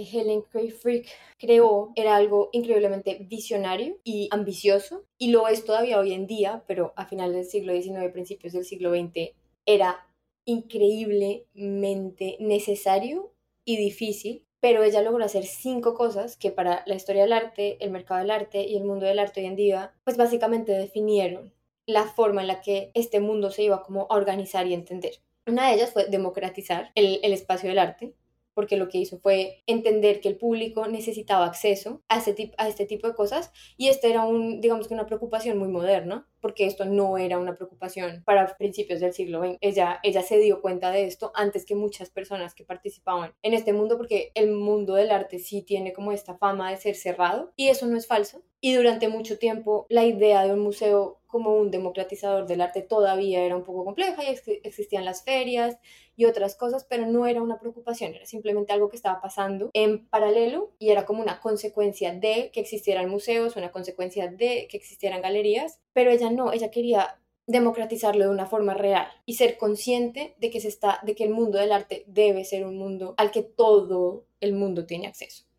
Que Helen Cray Frick creó era algo increíblemente visionario y ambicioso, y lo es todavía hoy en día, pero a finales del siglo XIX, principios del siglo XX, era increíblemente necesario y difícil, pero ella logró hacer cinco cosas que para la historia del arte, el mercado del arte y el mundo del arte hoy en día, pues básicamente definieron la forma en la que este mundo se iba como a organizar y entender. Una de ellas fue democratizar el espacio del arte, porque lo que hizo fue entender que el público necesitaba acceso a este, a este tipo de cosas y esta era un, digamos que una preocupación muy moderna, porque esto no era una preocupación para principios del siglo XX. Ella, ella se dio cuenta de esto antes que muchas personas que participaban en este mundo, porque el mundo del arte sí tiene como esta fama de ser cerrado y eso no es falso. Y durante mucho tiempo la idea de un museo como un democratizador del arte todavía era un poco compleja y existían las ferias y otras cosas, pero no era una preocupación, era simplemente algo que estaba pasando en paralelo y era como una consecuencia de que existieran museos, una consecuencia de que existieran galerías, pero ella no, ella quería democratizarlo de una forma real y ser consciente de que se está de que el mundo del arte debe ser un mundo al que todo el mundo tiene acceso.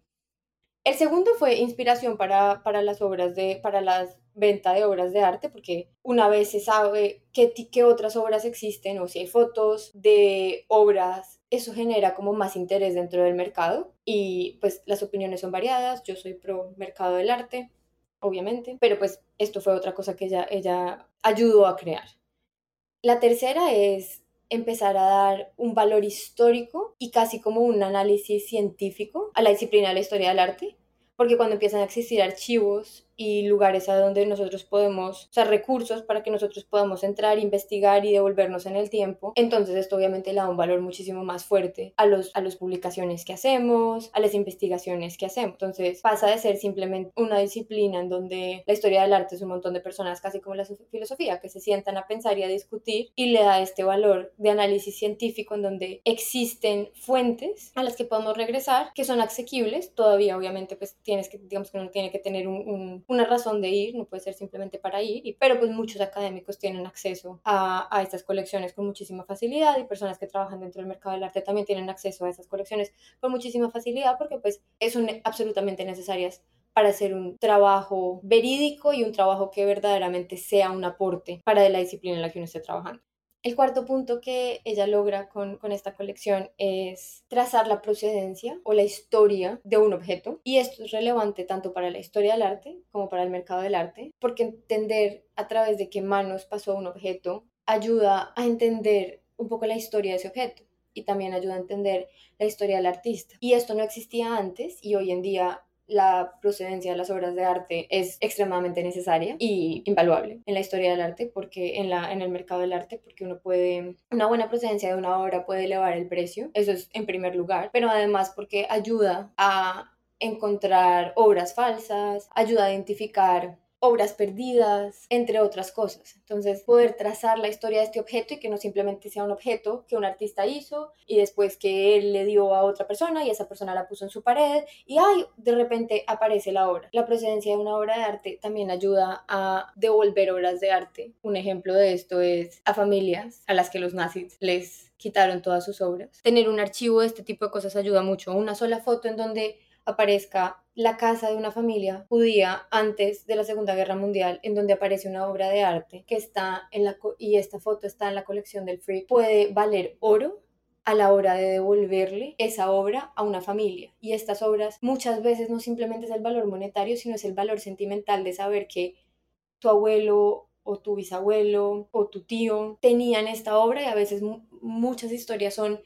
El segundo fue inspiración para, para las obras de para las venta de obras de arte, porque una vez se sabe qué, qué otras obras existen o si hay fotos de obras, eso genera como más interés dentro del mercado y pues las opiniones son variadas, yo soy pro mercado del arte, obviamente, pero pues esto fue otra cosa que ella, ella ayudó a crear. La tercera es empezar a dar un valor histórico y casi como un análisis científico a la disciplina de la historia del arte, porque cuando empiezan a existir archivos y lugares a donde nosotros podemos, o sea, recursos para que nosotros podamos entrar, investigar y devolvernos en el tiempo. Entonces esto obviamente le da un valor muchísimo más fuerte a los a las publicaciones que hacemos, a las investigaciones que hacemos. Entonces pasa de ser simplemente una disciplina en donde la historia del arte es un montón de personas, casi como la filosofía, que se sientan a pensar y a discutir y le da este valor de análisis científico en donde existen fuentes a las que podemos regresar que son asequibles. Todavía obviamente pues tienes que, digamos que uno tiene que tener un una razón de ir, no puede ser simplemente para ir, pero pues muchos académicos tienen acceso a, a estas colecciones con muchísima facilidad y personas que trabajan dentro del mercado del arte también tienen acceso a esas colecciones con muchísima facilidad porque pues son absolutamente necesarias para hacer un trabajo verídico y un trabajo que verdaderamente sea un aporte para la disciplina en la que uno esté trabajando. El cuarto punto que ella logra con, esta colección es trazar la procedencia o la historia de un objeto. Y esto es relevante tanto para la historia del arte como para el mercado del arte, porque entender a través de qué manos pasó un objeto ayuda a entender un poco la historia de ese objeto y también ayuda a entender la historia del artista. Y esto no existía antes y hoy en día la procedencia de las obras de arte es extremadamente necesaria y invaluable en la historia del arte porque en la en el mercado del arte porque uno puede una buena procedencia de una obra puede elevar el precio eso es en primer lugar pero además porque ayuda a encontrar obras falsas ayuda a identificar obras perdidas, entre otras cosas. Entonces, poder trazar la historia de este objeto y que no simplemente sea un objeto que un artista hizo y después que él le dio a otra persona y esa persona la puso en su pared y ay, de repente aparece la obra. La procedencia de una obra de arte también ayuda a devolver obras de arte. Un ejemplo de esto es a familias a las que los nazis les quitaron todas sus obras. Tener un archivo de este tipo de cosas ayuda mucho. Una sola foto en donde aparezca la casa de una familia judía antes de la Segunda Guerra Mundial, en donde aparece una obra de arte que está en la y esta foto está en la colección del Free, puede valer oro a la hora de devolverle esa obra a una familia. Y estas obras muchas veces no simplemente es el valor monetario, sino es el valor sentimental de saber que tu abuelo o tu bisabuelo o tu tío tenían esta obra y a veces muchas historias son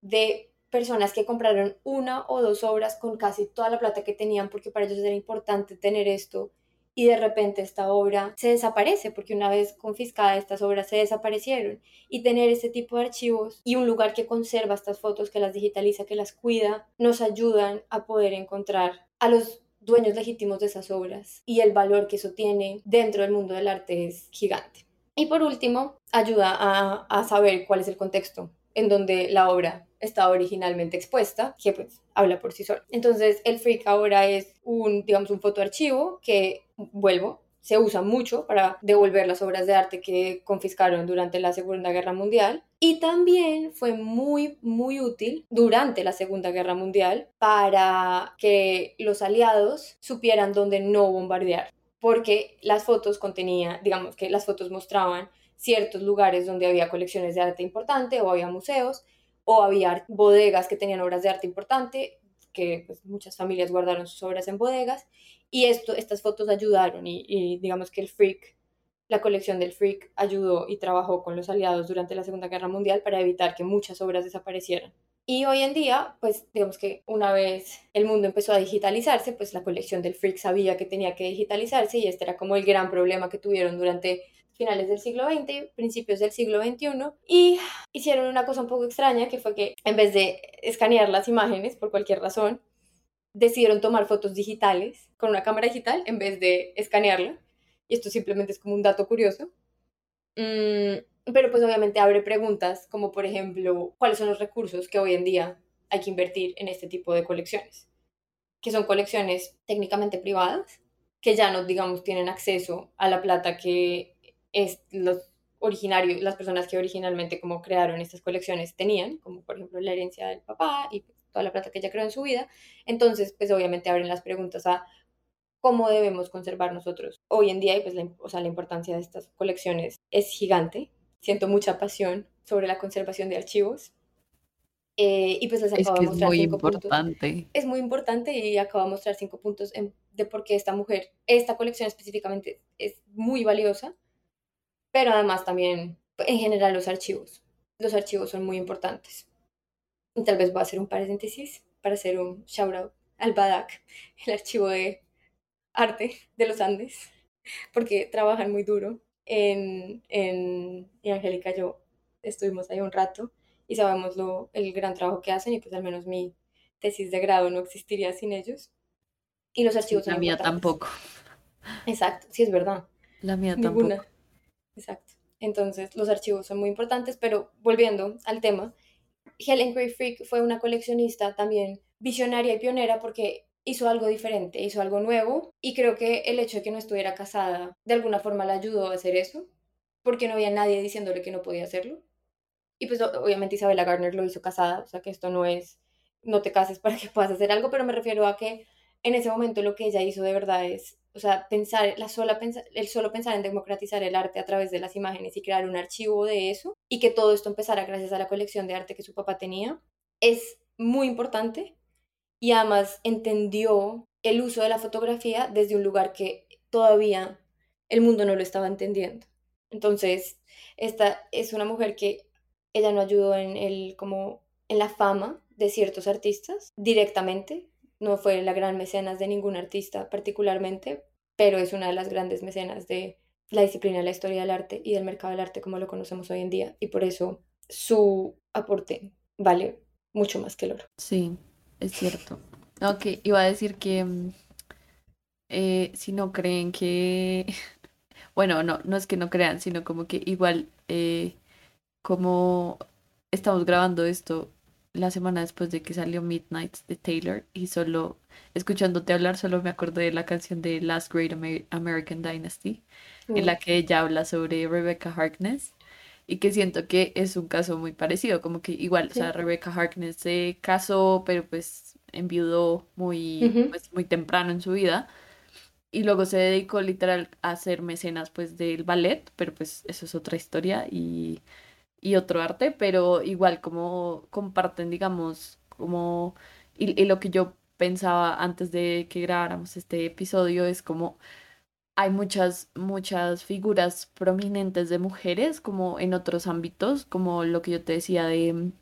de personas que compraron una o dos obras con casi toda la plata que tenían porque para ellos era importante tener esto y de repente esta obra se desaparece porque una vez confiscada estas obras se desaparecieron y tener este tipo de archivos y un lugar que conserva estas fotos, que las digitaliza, que las cuida, nos ayudan a poder encontrar a los dueños legítimos de esas obras y el valor que eso tiene dentro del mundo del arte es gigante. Y por último, ayuda a, a saber cuál es el contexto en donde la obra estaba originalmente expuesta, que pues habla por sí sola. Entonces el freak ahora es un, digamos, un fotoarchivo que, vuelvo, se usa mucho para devolver las obras de arte que confiscaron durante la Segunda Guerra Mundial. Y también fue muy, muy útil durante la Segunda Guerra Mundial para que los aliados supieran dónde no bombardear. Porque las fotos contenían, digamos que las fotos mostraban ciertos lugares donde había colecciones de arte importante o había museos o había bodegas que tenían obras de arte importante, que pues, muchas familias guardaron sus obras en bodegas y esto, estas fotos ayudaron y, digamos que el Freak, la colección del Freak ayudó y trabajó con los aliados durante la Segunda Guerra Mundial para evitar que muchas obras desaparecieran. Y hoy en día, pues digamos que una vez el mundo empezó a digitalizarse, pues la colección del Freak sabía que tenía que digitalizarse y este era como el gran problema que tuvieron durante finales del siglo XX, principios del siglo XXI, y hicieron una cosa un poco extraña, que fue que en vez de escanear las imágenes por cualquier razón, decidieron tomar fotos digitales con una cámara digital en vez de escanearla. Y esto simplemente es como un dato curioso. Mm, pero pues obviamente abre preguntas como por ejemplo, ¿cuáles son los recursos que hoy en día hay que invertir en este tipo de colecciones? Que son colecciones técnicamente privadas, que ya no, digamos, tienen acceso a la plata que es los originarios, las personas que originalmente como crearon estas colecciones tenían, como por ejemplo la herencia del papá y toda la plata que ella creó en su vida. Entonces, pues obviamente abren las preguntas a cómo debemos conservar nosotros hoy en día y pues la, o sea, la importancia de estas colecciones es gigante. Siento mucha pasión sobre la conservación de archivos. Eh, y pues les acabo de mostrar es muy importante. Es muy importante y acabo de mostrar cinco puntos de por qué esta mujer, esta colección específicamente, es muy valiosa pero además también en general los archivos. Los archivos son muy importantes. Y tal vez voy a hacer un paréntesis para hacer un shout out al BADAC, el archivo de arte de los Andes, porque trabajan muy duro. En, en, y Angélica y yo estuvimos ahí un rato y sabemos lo, el gran trabajo que hacen y pues al menos mi tesis de grado no existiría sin ellos. Y los archivos La mía tampoco. Exacto, sí es verdad. La mía tampoco. Exacto. Entonces, los archivos son muy importantes, pero volviendo al tema, Helen Gray Frick fue una coleccionista también visionaria y pionera porque hizo algo diferente, hizo algo nuevo y creo que el hecho de que no estuviera casada de alguna forma la ayudó a hacer eso, porque no había nadie diciéndole que no podía hacerlo. Y pues obviamente Isabella Gardner lo hizo casada, o sea que esto no es, no te cases para que puedas hacer algo, pero me refiero a que en ese momento lo que ella hizo de verdad es o sea, pensar, la sola el solo pensar en democratizar el arte a través de las imágenes y crear un archivo de eso y que todo esto empezara gracias a la colección de arte que su papá tenía, es muy importante y además entendió el uso de la fotografía desde un lugar que todavía el mundo no lo estaba entendiendo. Entonces, esta es una mujer que ella no ayudó en el como en la fama de ciertos artistas directamente, no fue la gran mecenas de ningún artista particularmente, pero es una de las grandes mecenas de la disciplina de la historia del arte y del mercado del arte como lo conocemos hoy en día. Y por eso su aporte vale mucho más que el oro. Sí, es cierto. Ok, iba a decir que mm, eh, si no creen que, bueno, no, no es que no crean, sino como que igual, eh, como estamos grabando esto la semana después de que salió Midnight de Taylor y solo escuchándote hablar solo me acordé de la canción de Last Great American Dynasty en la que ella habla sobre Rebecca Harkness y que siento que es un caso muy parecido, como que igual, o sea, Rebecca Harkness se casó, pero pues enviudó muy, pues, muy temprano en su vida y luego se dedicó literal a hacer mecenas pues del ballet, pero pues eso es otra historia y y otro arte, pero igual como comparten, digamos, como, y, lo que yo pensaba antes de que grabáramos este episodio es como hay muchas, muchas figuras prominentes de mujeres como en otros ámbitos, como lo que yo te decía de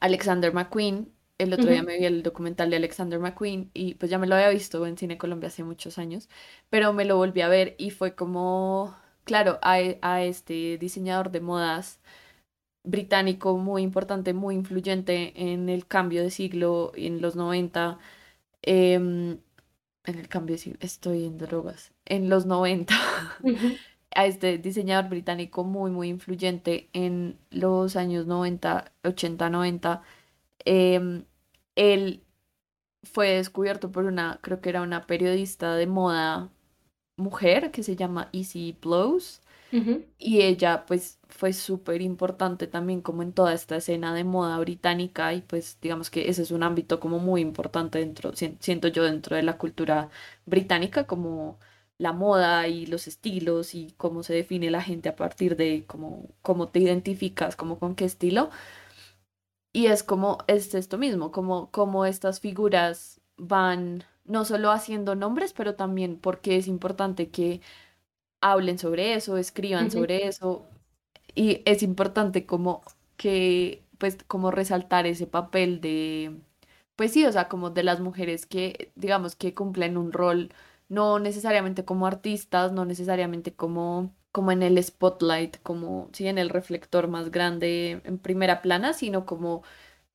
Alexander McQueen. El otro día me vi el documental de Alexander McQueen y pues ya me lo había visto en Cine Colombia hace muchos años, pero me lo volví a ver y fue como claro, a, este diseñador de modas británico muy importante, muy influyente en el cambio de siglo en los 90. Em, en el cambio de siglo, estoy en drogas. En los 90. a este diseñador británico muy, muy influyente en los años 90, 80, 90. él fue descubierto por una, creo que era una periodista de moda mujer que se llama Easy Blows. Y ella pues fue súper importante también como en toda esta escena de moda británica y pues digamos que ese es un ámbito como muy importante dentro, siento yo dentro de la cultura británica como la moda y los estilos y cómo se define la gente a partir de cómo, cómo te identificas, como con qué estilo. Y es como, es esto mismo, como, como estas figuras van no solo haciendo nombres, pero también porque es importante que hablen sobre eso, escriban sobre eso. Y es importante como que, pues, como resaltar ese papel de, pues sí, o sea, como de las mujeres que, digamos, que cumplen un rol, no necesariamente como artistas, no necesariamente como, como en el spotlight, como, sí, en el reflector más grande en primera plana, sino como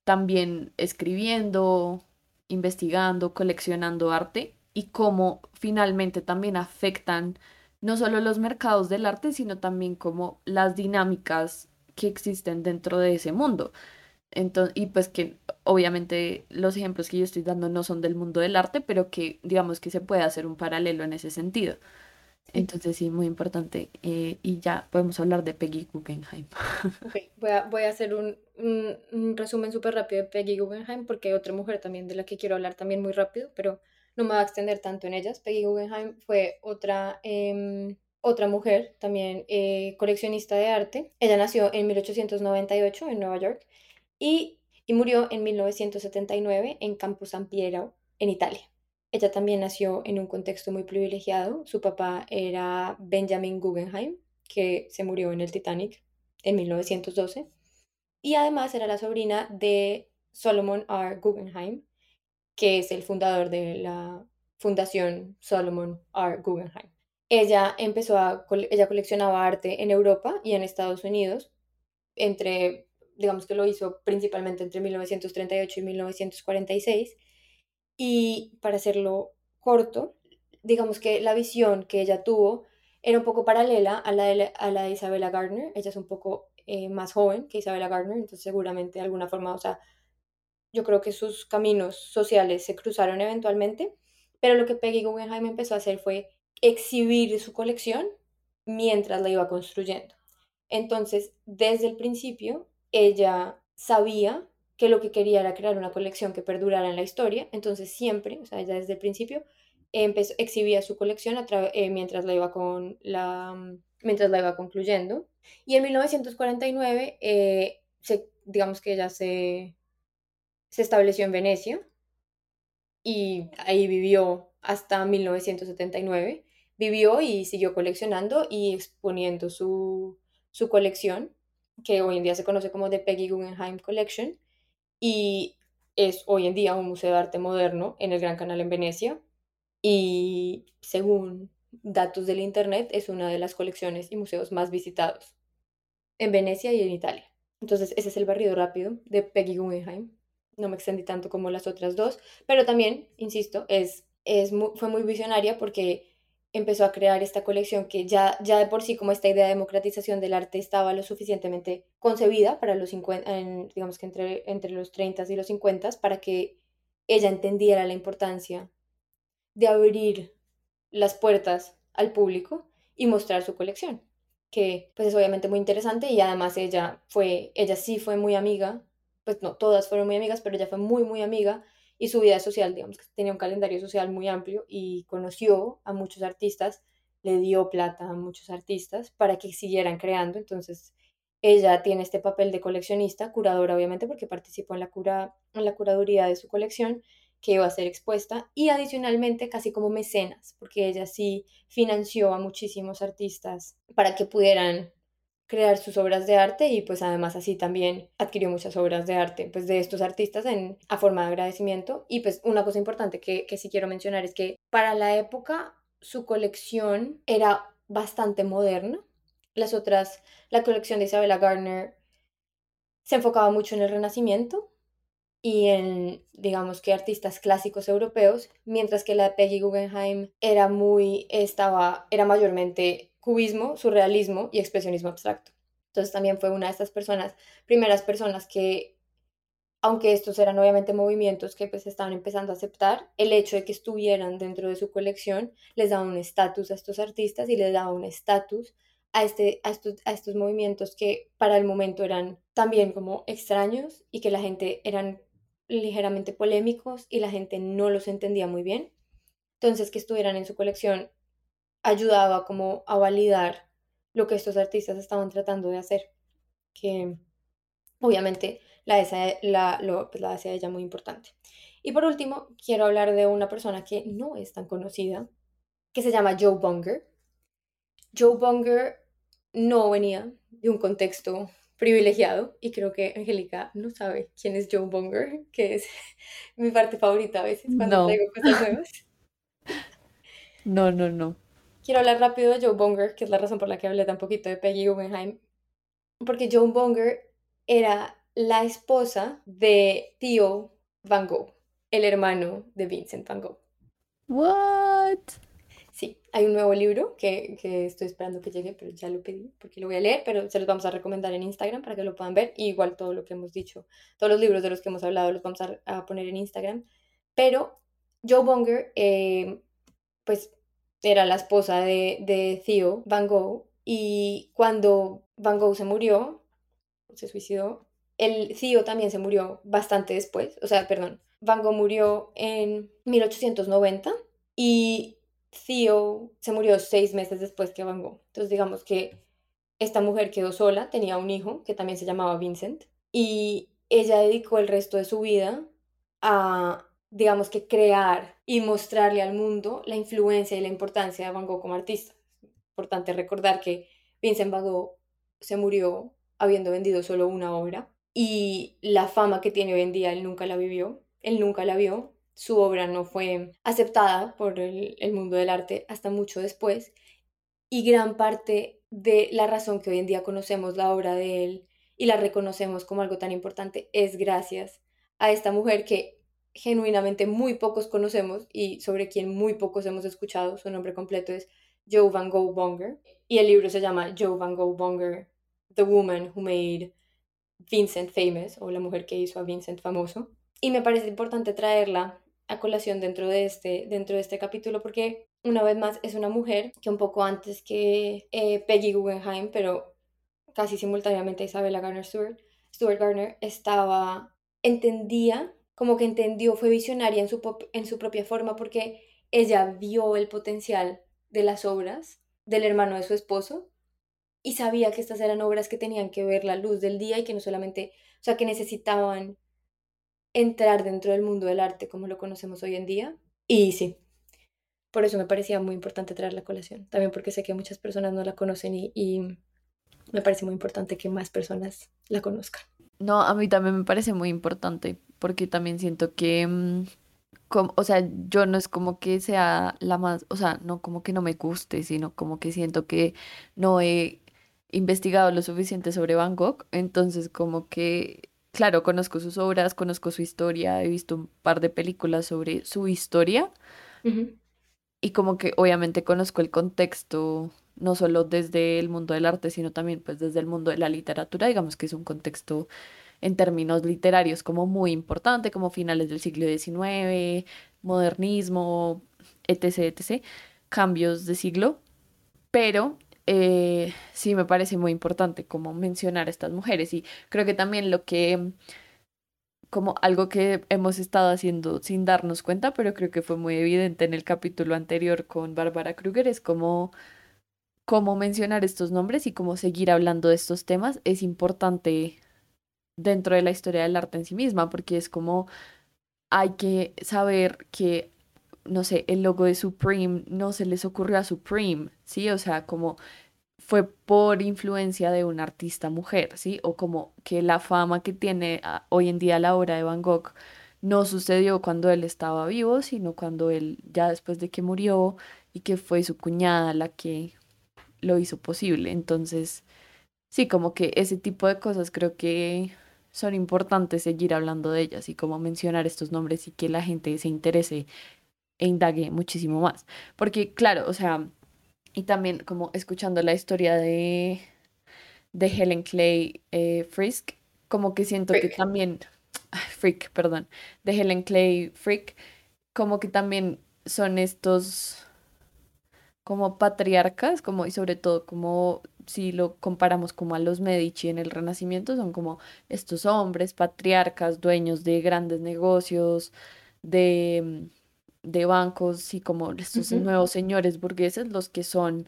también escribiendo, investigando, coleccionando arte y cómo finalmente también afectan no solo los mercados del arte, sino también como las dinámicas que existen dentro de ese mundo. Entonces, y pues que obviamente los ejemplos que yo estoy dando no son del mundo del arte, pero que digamos que se puede hacer un paralelo en ese sentido. Entonces sí, muy importante. Eh, y ya podemos hablar de Peggy Guggenheim. voy, a, voy a hacer un, un, resumen súper rápido de Peggy Guggenheim porque hay otra mujer también de la que quiero hablar también muy rápido, pero no me voy a extender tanto en ellas. Peggy Guggenheim fue otra, em, otra mujer, también eh, coleccionista de arte. Ella nació en 1898 en Nueva York y, y murió en 1979 en Campo San Piero, en Italia. Ella también nació en un contexto muy privilegiado. Su papá era Benjamin Guggenheim, que se murió en el Titanic en 1912. Y además era la sobrina de Solomon R. Guggenheim, que es el fundador de la Fundación Solomon R. Guggenheim. Ella empezó a, ella coleccionaba arte en Europa y en Estados Unidos, entre, digamos que lo hizo principalmente entre 1938 y 1946 y para hacerlo corto, digamos que la visión que ella tuvo era un poco paralela a la de, a la de Isabella Gardner. Ella es un poco eh, más joven que Isabella Gardner, entonces seguramente de alguna forma, o sea, yo creo que sus caminos sociales se cruzaron eventualmente, pero lo que Peggy Guggenheim empezó a hacer fue exhibir su colección mientras la iba construyendo. Entonces, desde el principio, ella sabía que lo que quería era crear una colección que perdurara en la historia, entonces siempre, o sea, ya desde el principio, empezó, exhibía su colección a eh, mientras, la iba con la, mm, mientras la iba concluyendo. Y en 1949, eh, se, digamos que ella se, se estableció en Venecia y ahí vivió hasta 1979. Vivió y siguió coleccionando y exponiendo su, su colección, que hoy en día se conoce como The Peggy Guggenheim Collection y es hoy en día un museo de arte moderno en el Gran Canal en Venecia y según datos del Internet es una de las colecciones y museos más visitados en Venecia y en Italia. Entonces ese es el barrido rápido de Peggy Guggenheim. No me extendí tanto como las otras dos, pero también, insisto, es, es fue muy visionaria porque empezó a crear esta colección que ya, ya de por sí como esta idea de democratización del arte estaba lo suficientemente concebida para los 50, digamos que entre, entre los 30 y los 50 para que ella entendiera la importancia de abrir las puertas al público y mostrar su colección, que pues es obviamente muy interesante y además ella fue, ella sí fue muy amiga, pues no todas fueron muy amigas, pero ella fue muy muy amiga y su vida social, digamos que tenía un calendario social muy amplio y conoció a muchos artistas, le dio plata a muchos artistas para que siguieran creando, entonces ella tiene este papel de coleccionista, curadora obviamente porque participó en la, cura, en la curaduría de su colección que iba a ser expuesta y adicionalmente casi como mecenas, porque ella sí financió a muchísimos artistas para que pudieran crear sus obras de arte y pues además así también adquirió muchas obras de arte pues de estos artistas en, a forma de agradecimiento. Y pues una cosa importante que, que sí quiero mencionar es que para la época su colección era bastante moderna. Las otras la colección de Isabella Gardner se enfocaba mucho en el renacimiento y en, digamos que artistas clásicos europeos, mientras que la de Peggy Guggenheim era muy, estaba, era mayormente cubismo, surrealismo y expresionismo abstracto. Entonces también fue una de estas personas, primeras personas que aunque estos eran obviamente movimientos que pues estaban empezando a aceptar, el hecho de que estuvieran dentro de su colección les daba un estatus a estos artistas y les daba un estatus a, este, a, estos, a estos movimientos que para el momento eran también como extraños y que la gente eran ligeramente polémicos y la gente no los entendía muy bien. Entonces que estuvieran en su colección ayudaba como a validar lo que estos artistas estaban tratando de hacer, que obviamente la, la, lo, pues la hace ella muy importante. Y por último, quiero hablar de una persona que no es tan conocida, que se llama Joe Bunger. Joe Bunger no venía de un contexto privilegiado y creo que Angélica no sabe quién es Joe Bunger, que es mi parte favorita a veces cuando no. traigo cosas nuevas. No, no, no. Quiero hablar rápido de Joe Bunger, que es la razón por la que hablé tan poquito de Peggy Guggenheim, porque Joe Bunger era la esposa de Theo Van Gogh, el hermano de Vincent Van Gogh. What? Sí, hay un nuevo libro que, que, estoy esperando que llegue, pero ya lo pedí porque lo voy a leer, pero se los vamos a recomendar en Instagram para que lo puedan ver. Y igual todo lo que hemos dicho, todos los libros de los que hemos hablado los vamos a, poner en Instagram. Pero Joe Bonger, eh, pues era la esposa de, de Theo Van Gogh y cuando Van Gogh se murió, se suicidó, el Theo también se murió bastante después, o sea, perdón, Van Gogh murió en 1890 y Theo se murió seis meses después que Van Gogh. Entonces digamos que esta mujer quedó sola, tenía un hijo que también se llamaba Vincent y ella dedicó el resto de su vida a, digamos que, crear y mostrarle al mundo la influencia y la importancia de Van Gogh como artista. Es importante recordar que Vincent Van Gogh se murió habiendo vendido solo una obra y la fama que tiene hoy en día él nunca la vivió, él nunca la vio su obra no fue aceptada por el, mundo del arte hasta mucho después y gran parte de la razón que hoy en día conocemos la obra de él y la reconocemos como algo tan importante es gracias a esta mujer que genuinamente muy pocos conocemos y sobre quien muy pocos hemos escuchado. Su nombre completo es Joe Van Gogh Bonger y el libro se llama Joe Van Gogh Bonger, The Woman Who Made Vincent Famous o la mujer que hizo a Vincent famoso. Y me parece importante traerla a colación dentro de este, dentro de este capítulo porque una vez más es una mujer que un poco antes que eh, Peggy Guggenheim, pero casi simultáneamente Isabella Garner Stewart, Stuart Garner estaba, entendía, como que entendió, fue visionaria en su, en su propia forma porque ella vio el potencial de las obras del hermano de su esposo y sabía que estas eran obras que tenían que ver la luz del día y que no solamente, o sea, que necesitaban entrar dentro del mundo del arte como lo conocemos hoy en día. Y sí, por eso me parecía muy importante traer la colación. También porque sé que muchas personas no la conocen y, me parece muy importante que más personas la conozcan. No, a mí también me parece muy importante porque también siento que, mm, o sea, yo no es como que sea la más, o sea, no como que no me guste, sino como que siento que no he investigado lo suficiente sobre Van Gogh, entonces como que claro, conozco sus obras, conozco su historia, he visto un par de películas sobre su historia. Y como que obviamente conozco el contexto, no solo desde el mundo del arte, sino también pues desde el mundo de la literatura, digamos que es un contexto en términos literarios como muy importante, como finales del siglo XIX, modernismo, etc., etc., cambios de siglo, pero eh, sí me parece muy importante como mencionar a estas mujeres y creo que también lo que como algo que hemos estado haciendo sin darnos cuenta, pero creo que fue muy evidente en el capítulo anterior con Bárbara Kruger, es como cómo mencionar estos nombres y cómo seguir hablando de estos temas es importante dentro de la historia del arte en sí misma, porque es como hay que saber que no sé, el logo de Supreme no se les ocurrió a Supreme, ¿sí? O sea, como fue por influencia de una artista mujer, ¿sí? O como que la fama que tiene ah, hoy en día la obra de Van Gogh no sucedió cuando él estaba vivo, sino cuando él, ya después de que murió y que fue su cuñada la que lo hizo posible. Entonces, sí, como que ese tipo de cosas creo que son importantes seguir hablando de ellas y como mencionar estos nombres y que la gente se interese e indague muchísimo más. Porque, claro, o sea, y también como escuchando la historia de, de Helen Clay eh, Frisk, como que siento que también, Frick, perdón, de Helen Clay Frick, como que también son estos como patriarcas, como y sobre todo como si lo comparamos como a los Medici en el Renacimiento, son como estos hombres patriarcas, dueños de grandes negocios, de, de bancos y como estos nuevos señores burgueses, los que son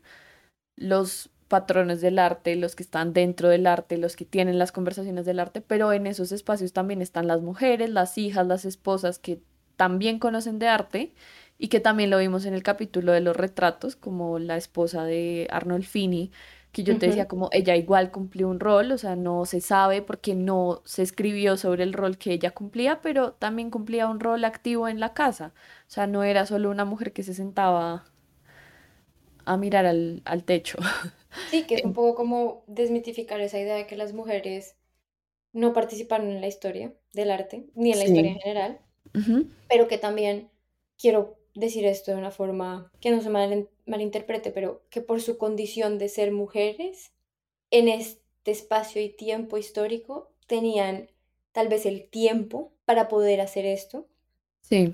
los patrones del arte, los que están dentro del arte, los que tienen las conversaciones del arte, pero en esos espacios también están las mujeres, las hijas, las esposas que también conocen de arte y que también lo vimos en el capítulo de los retratos, como la esposa de Arnold Fini, que yo te decía como ella igual cumplió un rol, o sea, no se sabe porque no se escribió sobre el rol que ella cumplía, pero también cumplía un rol activo en la casa, o sea, no era solo una mujer que se sentaba a mirar al, al techo. Sí, que es un poco como desmitificar esa idea de que las mujeres no participaron en la historia del arte, ni en la historia en general, pero que también quiero decir esto de una forma que no se mal, malinterprete, pero que por su condición de ser mujeres, en este espacio y tiempo histórico, tenían tal vez el tiempo para poder hacer esto. Sí.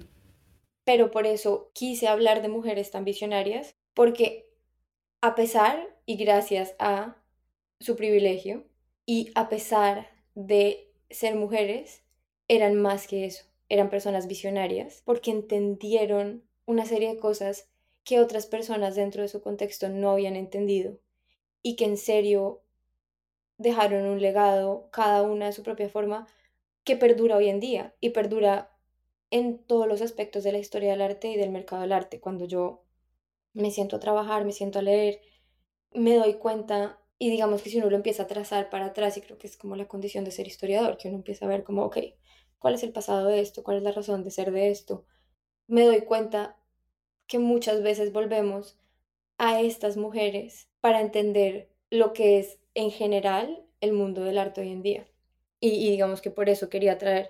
Pero por eso quise hablar de mujeres tan visionarias, porque a pesar y gracias a su privilegio y a pesar de ser mujeres, eran más que eso, eran personas visionarias porque entendieron una serie de cosas que otras personas dentro de su contexto no habían entendido y que en serio dejaron un legado, cada una de su propia forma, que perdura hoy en día y perdura en todos los aspectos de la historia del arte y del mercado del arte. Cuando yo me siento a trabajar, me siento a leer, me doy cuenta y digamos que si uno lo empieza a trazar para atrás, y creo que es como la condición de ser historiador, que uno empieza a ver como, ok, ¿cuál es el pasado de esto? ¿Cuál es la razón de ser de esto? Me doy cuenta que muchas veces volvemos a estas mujeres para entender lo que es en general el mundo del arte hoy en día. Y, digamos que por eso quería traer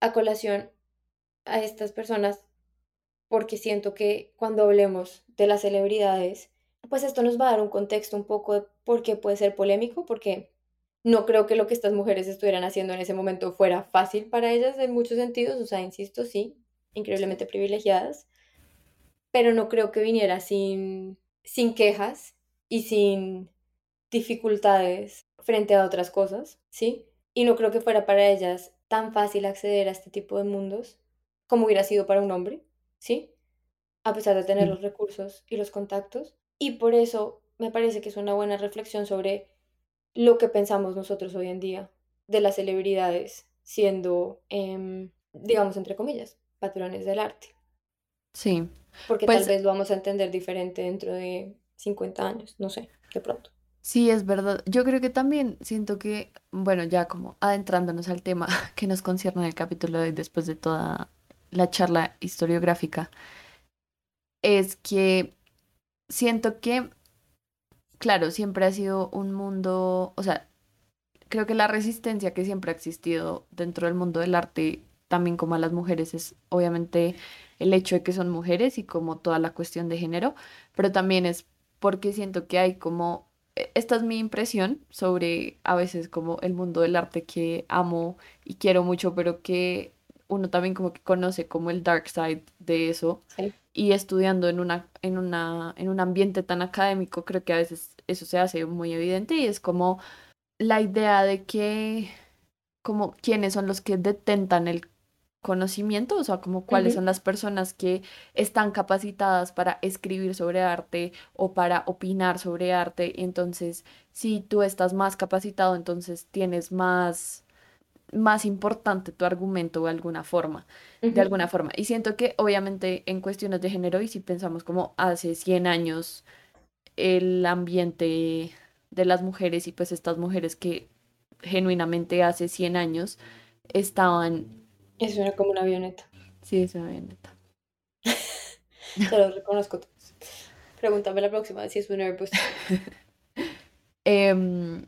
a colación a estas personas, porque siento que cuando hablemos de las celebridades, pues esto nos va a dar un contexto un poco de por qué puede ser polémico, porque no creo que lo que estas mujeres estuvieran haciendo en ese momento fuera fácil para ellas en muchos sentidos, o sea, insisto, sí, increíblemente privilegiadas, pero no creo que viniera sin, sin quejas y sin dificultades frente a otras cosas, ¿sí? Y no creo que fuera para ellas tan fácil acceder a este tipo de mundos como hubiera sido para un hombre, ¿sí? A pesar de tener los recursos y los contactos. Y por eso me parece que es una buena reflexión sobre lo que pensamos nosotros hoy en día de las celebridades siendo, em, digamos, entre comillas, patrones del arte. Sí. Porque tal pues vez lo vamos a entender diferente dentro de 50 años, no sé, de pronto. Sí, es verdad. Yo creo que también siento que, bueno, ya como adentrándonos al tema que nos concierne en el capítulo de después de toda la charla historiográfica, es que siento que, claro, siempre ha sido un mundo, o sea, creo que la resistencia que siempre ha existido dentro del mundo del arte, también como a las mujeres, es obviamente el hecho de que son mujeres y como toda la cuestión de género, pero también es porque siento que hay como, e, esta es mi impresión sobre a veces como el mundo del arte que amo y quiero mucho, pero que uno también como que conoce como el dark side de eso. Y estudiando en una, en una, en un ambiente tan académico, creo que a veces eso se hace muy evidente y es como la idea de que como quiénes son los que detentan el conocimiento, o sea, como cuáles son las personas que están capacitadas para escribir sobre arte o para opinar sobre arte. Entonces, si tú estás más capacitado, entonces tienes más más importante tu argumento de alguna forma, de alguna forma. Y siento que obviamente en cuestiones de género y si pensamos como hace 100 años el ambiente de las mujeres y pues estas mujeres que genuinamente hace 100 años estaban... Eso era como una avioneta. Sí, es una avioneta. Te lo reconozco. Pregúntame la próxima si es un Airbus. eh,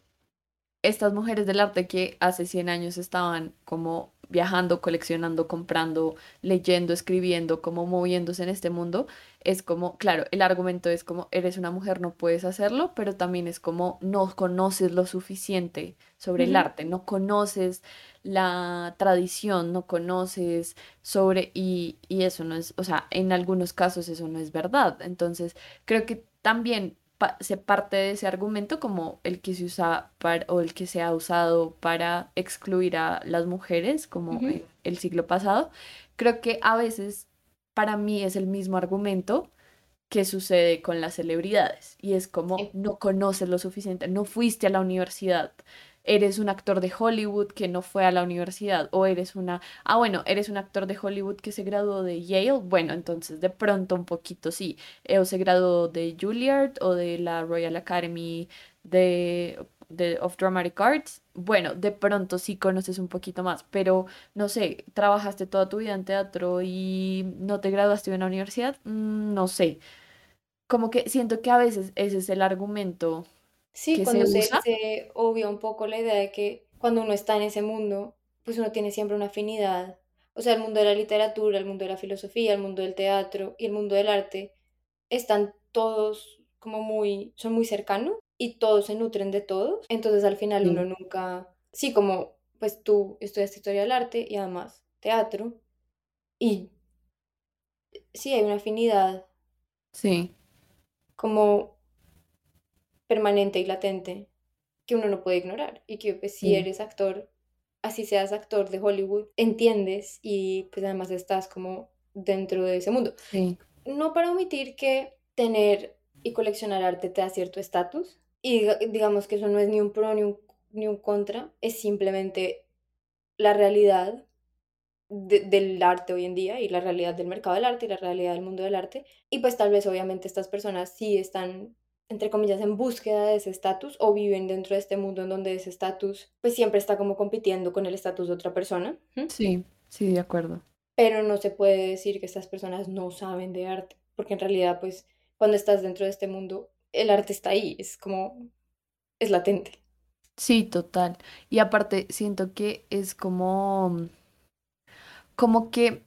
estas mujeres del arte que hace 100 años estaban como viajando, coleccionando, comprando, leyendo, escribiendo, como moviéndose en este mundo, es como, claro, el argumento es como, eres una mujer, no puedes hacerlo, pero también es como, no conoces lo suficiente sobre el arte, no conoces la tradición, no conoces sobre, y, y eso no es, o sea, en algunos casos eso no es verdad. Entonces, creo que también se parte de ese argumento como el que se usa para, o el que se ha usado para excluir a las mujeres, como en el siglo pasado. Creo que a veces para mí es el mismo argumento que sucede con las celebridades y es como no conoces lo suficiente, no fuiste a la universidad, eres un actor de Hollywood que no fue a la universidad o eres una, ah bueno, eres un actor de Hollywood que se graduó de Yale, bueno, entonces de pronto un poquito sí, eh, o se graduó de Juilliard o de la Royal Academy de, de of Dramatic Arts, bueno, de pronto sí conoces un poquito más, pero no sé, trabajaste toda tu vida en teatro y no te graduaste en la universidad, mm, no sé. Como que siento que a veces ese es el argumento Sí, cuando se, se obvia un poco la idea de que cuando uno está en ese mundo, pues uno tiene siempre una afinidad. O sea, el mundo de la literatura, el mundo de la filosofía, el mundo del teatro y el mundo del arte están todos como muy, son muy cercanos y todos se nutren de todos. Entonces al final uno nunca, sí, como pues tú estudiaste historia del arte y además teatro y sí hay una afinidad. Sí. Como permanente y latente que uno no puede ignorar y que pues si eres actor, así seas actor de Hollywood, entiendes y pues además estás como dentro de ese mundo. No para omitir que tener y coleccionar arte te da cierto estatus y digamos que eso no es ni un pro ni un, ni un contra, es simplemente la realidad del arte hoy en día y la realidad del mercado del arte y la realidad del mundo del arte. Y pues tal vez obviamente estas personas sí están entre comillas, en búsqueda de ese estatus o viven dentro de este mundo en donde ese estatus pues siempre está como compitiendo con el estatus de otra persona. Sí, sí, de acuerdo. Pero no se puede decir que estas personas no saben de arte, porque en realidad pues cuando estás dentro de este mundo, el arte está ahí, es como, es latente. Sí, total. Y aparte siento que es como, como que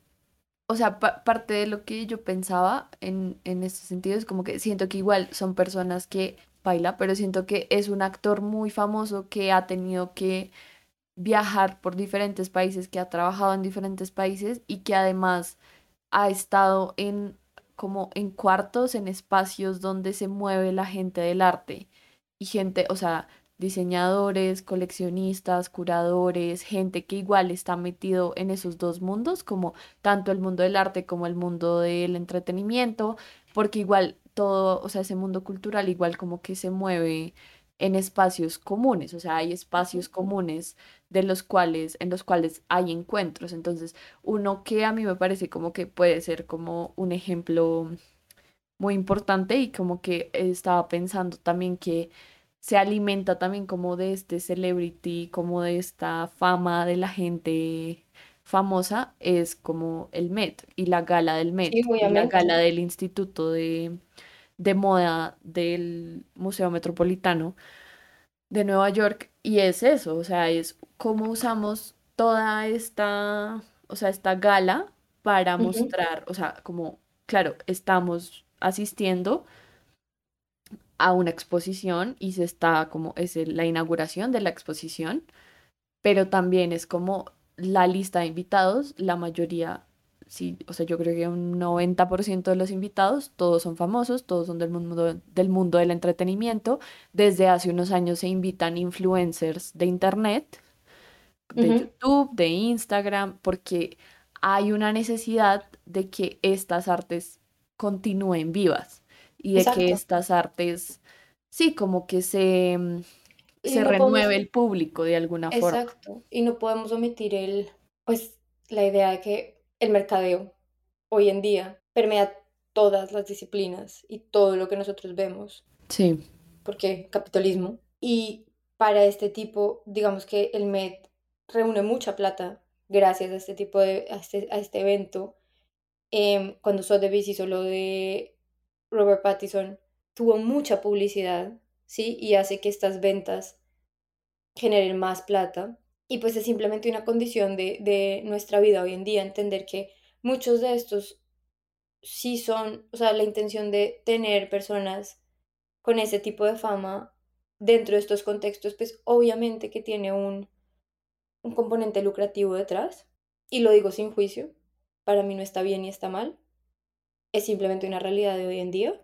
o sea, parte de lo que yo pensaba en, en este sentido es como que siento que igual son personas que baila, pero siento que es un actor muy famoso que ha tenido que viajar por diferentes países, que ha trabajado en diferentes países y que además ha estado en como en cuartos, en espacios donde se mueve la gente del arte y gente, o sea, diseñadores, coleccionistas, curadores, gente que igual está metido en esos dos mundos, como tanto el mundo del arte como el mundo del entretenimiento, porque igual todo, o sea, ese mundo cultural igual como que se mueve en espacios comunes, o sea, hay espacios comunes de los cuales, en los cuales hay encuentros. Entonces, uno que a mí me parece como que puede ser como un ejemplo muy importante y como que estaba pensando también que se alimenta también como de este celebrity, como de esta fama de la gente famosa, es como el Met y la gala del Met, y la gala del Instituto de, de Moda del Museo Metropolitano de Nueva York. Y es eso, o sea, es cómo usamos toda esta, o sea, esta gala para mostrar, o sea, como, claro, estamos asistiendo a una exposición y se está como es la inauguración de la exposición, pero también es como la lista de invitados, la mayoría, sí, o sea, yo creo que un 90% de los invitados, todos son famosos, todos son del mundo, del mundo del entretenimiento. Desde hace unos años se invitan influencers de internet, de YouTube, de Instagram, porque hay una necesidad de que estas artes continúen vivas y de que estas artes, sí, como que se, mm, se renueve el público de alguna forma. Exacto, y no podemos omitir el, pues, la idea de que el mercadeo hoy en día permea todas las disciplinas y todo lo que nosotros vemos. Sí. Porque capitalismo. Y para este tipo, digamos que el MED reúne mucha plata gracias a este tipo de, a este, a este evento. Eh, cuando Sotheby's hizo lo de Robert Pattinson tuvo mucha publicidad, ¿sí? Y hace que estas ventas generen más plata. Y pues es simplemente una condición de, de nuestra vida hoy en día entender que muchos de estos sí son, o sea, la intención de tener personas con ese tipo de fama dentro de estos contextos, pues obviamente que tiene un, un componente lucrativo detrás. Y lo digo sin juicio, para mí no está bien ni está mal, es simplemente una realidad de hoy en día.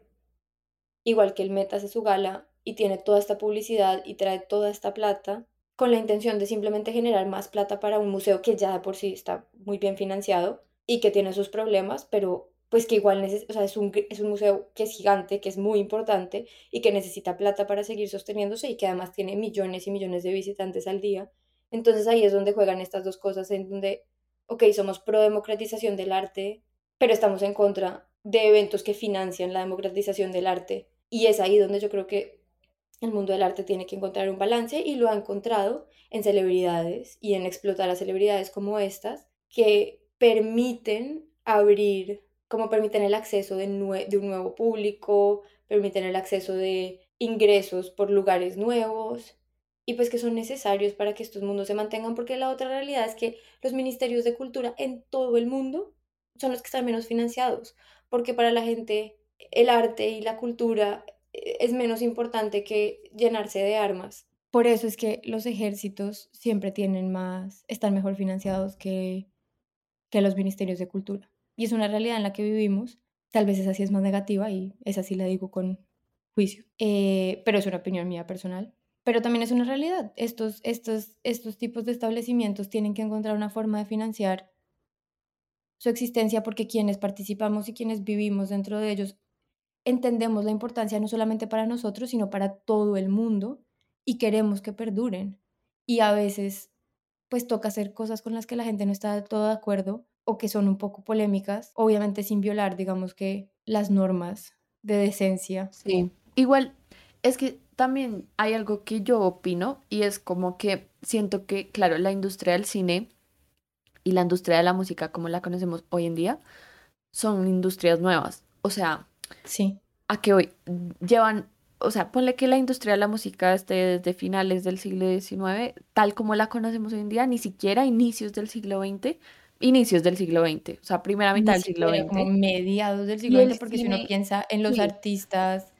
Igual que el Meta hace su gala y tiene toda esta publicidad y trae toda esta plata con la intención de simplemente generar más plata para un museo que ya de por sí está muy bien financiado y que tiene sus problemas, pero pues que igual o sea, es, un, es un museo que es gigante, que es muy importante y que necesita plata para seguir sosteniéndose y que además tiene millones y millones de visitantes al día. Entonces ahí es donde juegan estas dos cosas, en donde, ok, somos pro democratización del arte, pero estamos en contra de eventos que financian la democratización del arte. Y es ahí donde yo creo que el mundo del arte tiene que encontrar un balance y lo ha encontrado en celebridades y en explotar a celebridades como estas que permiten abrir como permiten el acceso de, de un nuevo público, permiten el acceso de ingresos por lugares nuevos y pues que son necesarios para que estos mundos se mantengan porque la otra realidad es que los ministerios de cultura en todo el mundo son los que están menos financiados porque para la gente el arte y la cultura eh, es menos importante que llenarse de armas. Por eso es que los ejércitos siempre tienen más, están mejor financiados que, que los ministerios de cultura y es una realidad en la que vivimos. Tal vez esa sí es más negativa y esa sí la digo con juicio, eh, pero es una opinión mía personal. Pero también es una realidad. Estos, estos, estos tipos de establecimientos tienen que encontrar una forma de financiar su existencia porque quienes participamos y quienes vivimos dentro de ellos entendemos la importancia no solamente para nosotros, sino para todo el mundo y queremos que perduren. Y a veces, pues toca hacer cosas con las que la gente no está todo de acuerdo o que son un poco polémicas, obviamente sin violar, digamos que, las normas de decencia. Sí, igual es que también hay algo que yo opino y es como que siento que, claro, la industria del cine y la industria de la música como la conocemos hoy en día son industrias nuevas. O sea, sí. A que hoy llevan, o sea, ponle que la industria de la música esté desde finales del siglo XIX, tal como la conocemos hoy en día, ni siquiera inicios del siglo XX, inicios del siglo XX, o sea, primera mitad del siglo XX. Como mediados del siglo XX, porque si uno piensa en los artistas,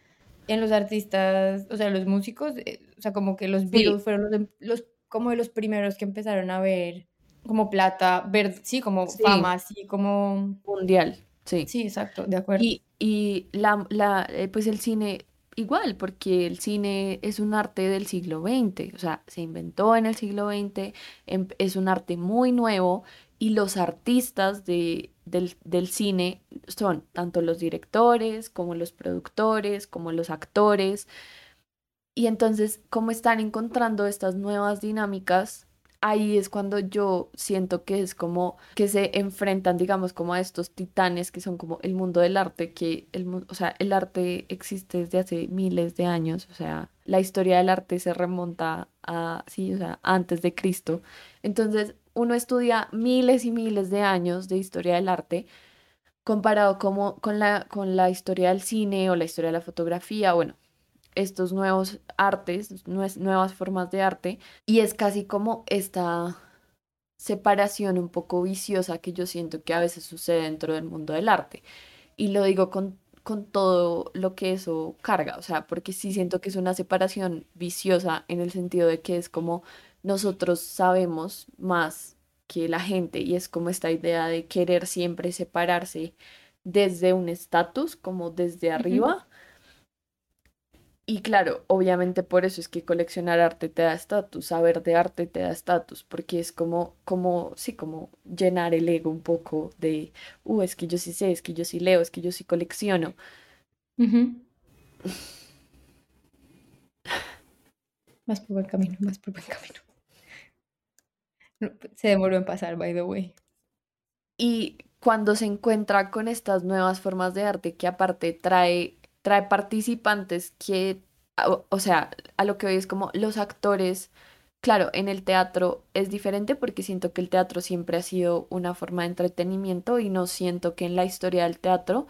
en los artistas, o sea, los músicos, eh, o sea, como que los Beatles fueron los, los, como de los primeros que empezaron a ver como plata, ver, sí, como fama, así como... Mundial, sí. Sí, exacto, de acuerdo. Y, y la, la, eh, pues el cine igual, porque el cine es un arte del siglo XX, o sea, se inventó en el siglo XX, em, es un arte muy nuevo y los artistas de, del, del, cine son tanto los directores como los productores, como los actores. Y entonces, como están encontrando estas nuevas dinámicas, ahí es cuando yo siento que es como que se enfrentan, digamos, como a estos titanes que son como el mundo del arte, que el, o sea, el arte existe desde hace miles de años, o sea, la historia del arte se remonta a, sí, o sea, antes de Cristo. Entonces, uno estudia miles y miles de años de historia del arte comparado como con la, con la historia del cine o la historia de la fotografía, bueno, estos nuevos artes, nuevas formas de arte, y es casi como esta separación un poco viciosa que yo siento que a veces sucede dentro del mundo del arte. Y lo digo con, con todo lo que eso carga, o sea, porque sí siento que es una separación viciosa en el sentido de que es como nosotros sabemos más que la gente y es como esta idea de querer siempre separarse desde un estatus, como desde arriba. Y claro, obviamente por eso es que coleccionar arte te da estatus, saber de arte te da estatus, porque es como, como, sí, como llenar el ego un poco de, uh, es que yo sí sé, es que yo sí leo, es que yo sí colecciono. Más por buen camino, más por buen camino. Se demoró en pasar, by the way. Y cuando se encuentra con estas nuevas formas de arte que aparte trae, trae participantes que, o, sea, a lo que hoy es como los actores, claro, en el teatro es diferente porque siento que el teatro siempre ha sido una forma de entretenimiento y no siento que en la historia del teatro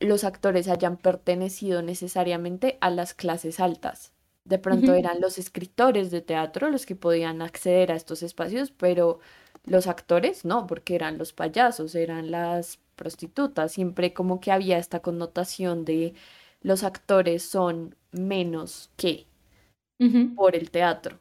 los actores hayan pertenecido necesariamente a las clases altas. De pronto eran los escritores de teatro los que podían acceder a estos espacios, pero los actores no, porque eran los payasos, eran las prostitutas. Siempre como que había esta connotación de los actores son menos que por el teatro.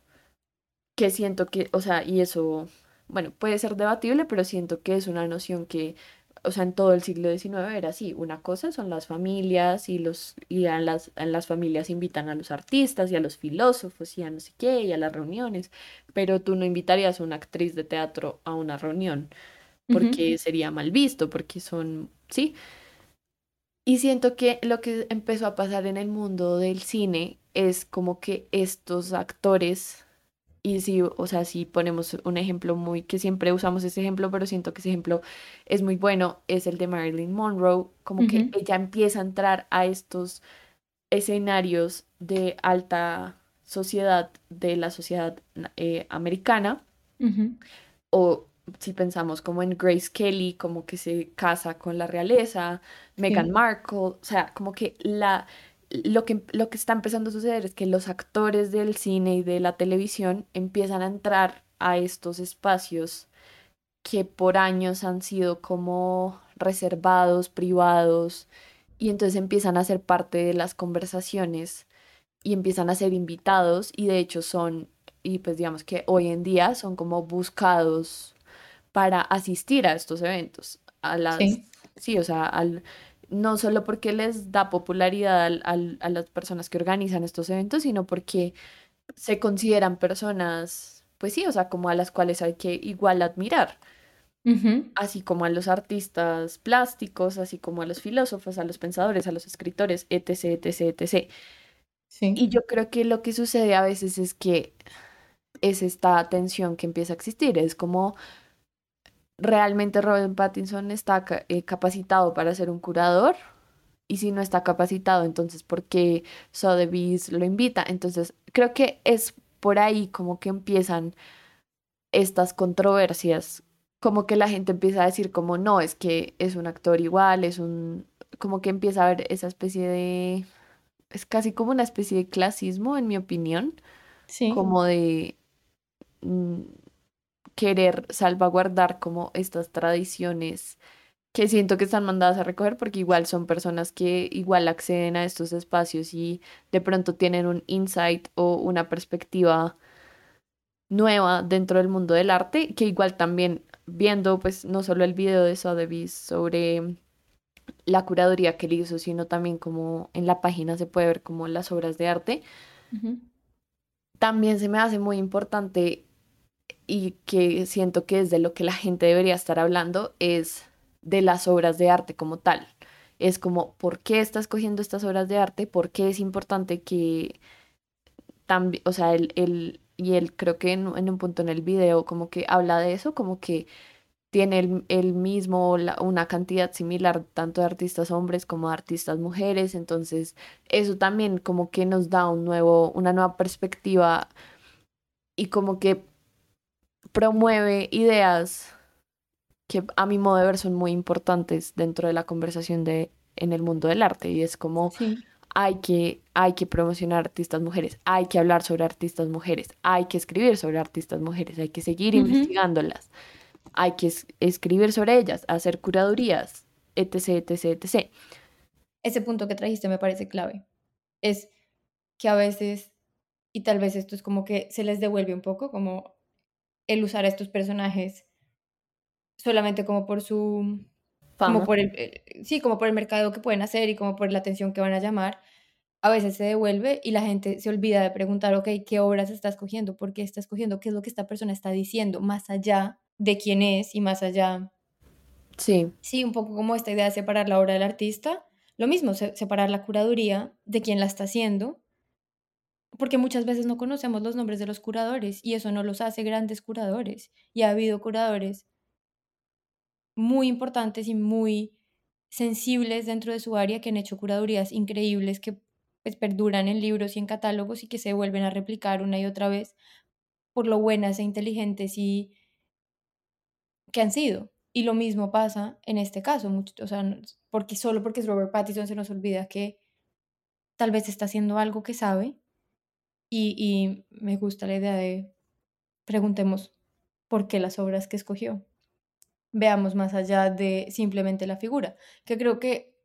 Que siento que, o sea, y eso, bueno, puede ser debatible, pero siento que es una noción que o sea, en todo el siglo XIX era así. Una cosa son las familias y los y a las, las familias invitan a los artistas y a los filósofos y a no sé qué y a las reuniones, pero tú no invitarías a una actriz de teatro a una reunión porque sería mal visto, porque son, sí. Y siento que lo que empezó a pasar en el mundo del cine es como que estos actores y si, o sea, si ponemos un ejemplo muy, que siempre usamos ese ejemplo, pero siento que ese ejemplo es muy bueno, es el de Marilyn Monroe, como que ella empieza a entrar a estos escenarios de alta sociedad, de la sociedad eh, americana, o si pensamos como en Grace Kelly, como que se casa con la realeza, Meghan Markle, o sea, como que la lo que, lo que está empezando a suceder es que los actores del cine y de la televisión empiezan a entrar a estos espacios que por años han sido como reservados, privados, y entonces empiezan a ser parte de las conversaciones y empiezan a ser invitados y de hecho son, y pues digamos que hoy en día son como buscados para asistir a estos eventos, a las, sí, o sea, al, no solo porque les da popularidad a las personas que organizan estos eventos, sino porque se consideran personas, pues sí, o sea, como a las cuales hay que igual admirar. Así como a los artistas plásticos, así como a los filósofos, a los pensadores, a los escritores, etc., etc., etc. Y yo creo que lo que sucede a veces es que es esta tensión que empieza a existir. Es como realmente Robert Pattinson está eh, capacitado para ser un curador y si no está capacitado, entonces ¿por qué Sotheby's lo invita? Entonces creo que es por ahí como que empiezan estas controversias, como que la gente empieza a decir como no, es que es un actor igual, es un, como que empieza a haber esa especie de, es casi como una especie de clasismo en mi opinión, sí. como de... Querer salvaguardar como estas tradiciones que siento que están mandadas a recoger porque igual son personas que igual acceden a estos espacios y de pronto tienen un insight o una perspectiva nueva dentro del mundo del arte, que igual también viendo pues no solo el video de Sotheby's sobre la curaduría que él hizo, sino también como en la página se puede ver como las obras de arte. También se me hace muy importante y que siento que es de lo que la gente debería estar hablando, es de las obras de arte como tal. Es como, ¿por qué estás cogiendo estas obras de arte? ¿Por qué es importante que también, o sea, él, y él creo que en, un punto en el video como que habla de eso, como que tiene el, mismo, una cantidad similar tanto de artistas hombres como de artistas mujeres, entonces eso también como que nos da un nuevo, una nueva perspectiva y como que promueve ideas que a mi modo de ver son muy importantes dentro de la conversación de en el mundo del arte y es como hay que hay que promocionar artistas mujeres, hay que hablar sobre artistas mujeres, hay que escribir sobre artistas mujeres, hay que seguir investigándolas, hay que escribir sobre ellas, hacer curadurías, etc, etc, etc. Ese punto que trajiste me parece clave. Es que a veces y tal vez esto es como que se les devuelve un poco como el usar a estos personajes solamente como por su como por el eh, sí como por el mercado que pueden hacer y como por la atención que van a llamar a veces se devuelve y la gente se olvida de preguntar ok qué obras está escogiendo por qué está escogiendo qué es lo que esta persona está diciendo más allá de quién es y más allá sí. Sí un poco como esta idea de separar la obra del artista. Lo mismo separar la curaduría de quién la está haciendo porque muchas veces no conocemos los nombres de los curadores y eso no los hace grandes curadores. Y ha habido curadores muy importantes y muy sensibles dentro de su área que han hecho curadurías increíbles que pues, perduran en libros y en catálogos y que se vuelven a replicar una y otra vez por lo buenas e inteligentes y que han sido. Y lo mismo pasa en este caso, o sea, porque solo porque es Robert Pattinson se nos olvida que tal vez está haciendo algo que sabe Y, me gusta la idea de preguntemos por qué las obras que escogió. Veamos más allá de simplemente la figura, que creo que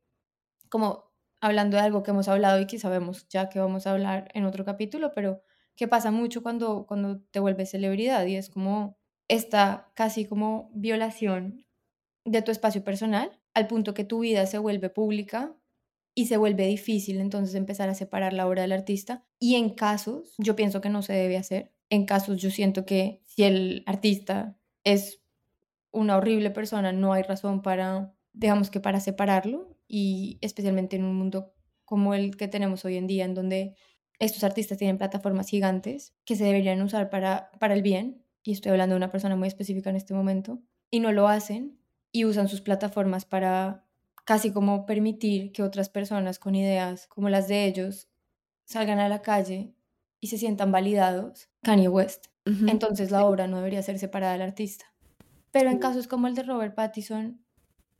como hablando de algo que hemos hablado y que sabemos ya que vamos a hablar en otro capítulo, pero que pasa mucho cuando, cuando te vuelves celebridad y es como esta casi como violación de tu espacio personal al punto que tu vida se vuelve pública y se vuelve difícil entonces empezar a separar la obra del artista. Y en casos, yo pienso que no se debe hacer. En casos, yo siento que si el artista es una horrible persona, no hay razón para, digamos que para separarlo. Y especialmente en un mundo como el que tenemos hoy en día, en donde estos artistas tienen plataformas gigantes que se deberían usar para, para el bien. Y estoy hablando de una persona muy específica en este momento. Y no lo hacen y usan sus plataformas para casi como permitir que otras personas con ideas como las de ellos salgan a la calle y se sientan validados, Kanye West. Entonces la obra no debería ser separada del artista. Pero en casos como el de Robert Pattinson,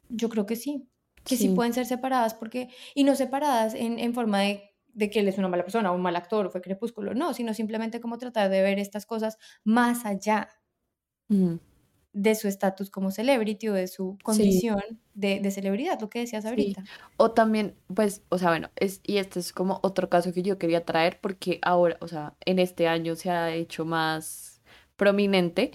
yo creo que sí, que sí, pueden ser separadas porque, y no separadas en, en forma de, de, que él es una mala persona o un mal actor o fue crepúsculo, no, sino simplemente como tratar de ver estas cosas más allá de su estatus como celebrity o de su condición de, celebridad, lo que decías ahorita. O también, pues, o sea, bueno, es, y este es como otro caso que yo quería traer porque ahora, o sea, en este año se ha hecho más prominente,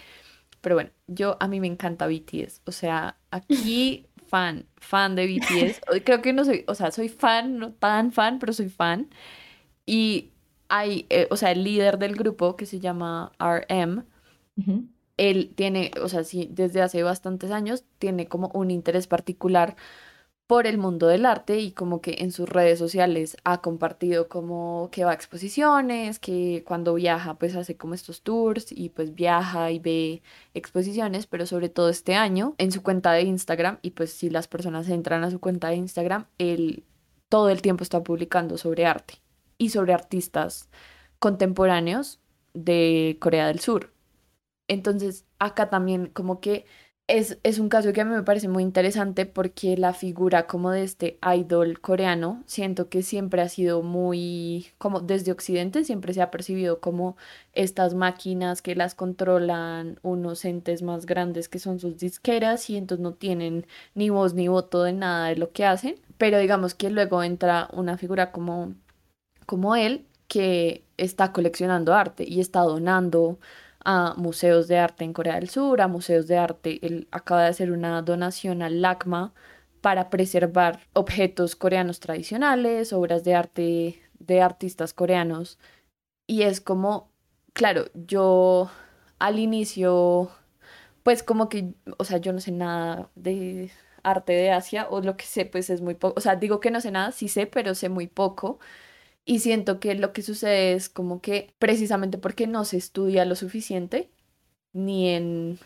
pero bueno, yo, a mí me encanta BTS, o sea, aquí fan, fan de BTS, creo que no soy, o sea, soy fan, no tan fan, pero soy fan, y hay, eh, o sea, el líder del grupo que se llama RM, él tiene, o sea, sí, desde hace bastantes años tiene como un interés particular por el mundo del arte y como que en sus redes sociales ha compartido como que va a exposiciones, que cuando viaja pues hace como estos tours y pues viaja y ve exposiciones, pero sobre todo este año en su cuenta de Instagram y pues si las personas entran a su cuenta de Instagram, él todo el tiempo está publicando sobre arte y sobre artistas contemporáneos de Corea del Sur. Entonces, acá también como que es, es, un caso que a mí me parece muy interesante porque la figura como de este idol coreano, siento que siempre ha sido muy, como desde Occidente, siempre se ha percibido como estas máquinas que las controlan unos entes más grandes que son sus disqueras y entonces no tienen ni voz ni voto de nada de lo que hacen, pero digamos que luego entra una figura como, como él que está coleccionando arte y está donando a museos de arte en Corea del Sur, a museos de arte. Él acaba de hacer una donación al LACMA para preservar objetos coreanos tradicionales, obras de arte de artistas coreanos. Y es como, claro, yo al inicio, pues como que, o sea, yo no sé nada de arte de Asia, o lo que sé, pues es muy poco, o sea, digo que no sé nada, sí sé, pero sé muy poco. Y siento que lo que sucede es como que precisamente porque no se estudia lo suficiente, ni en,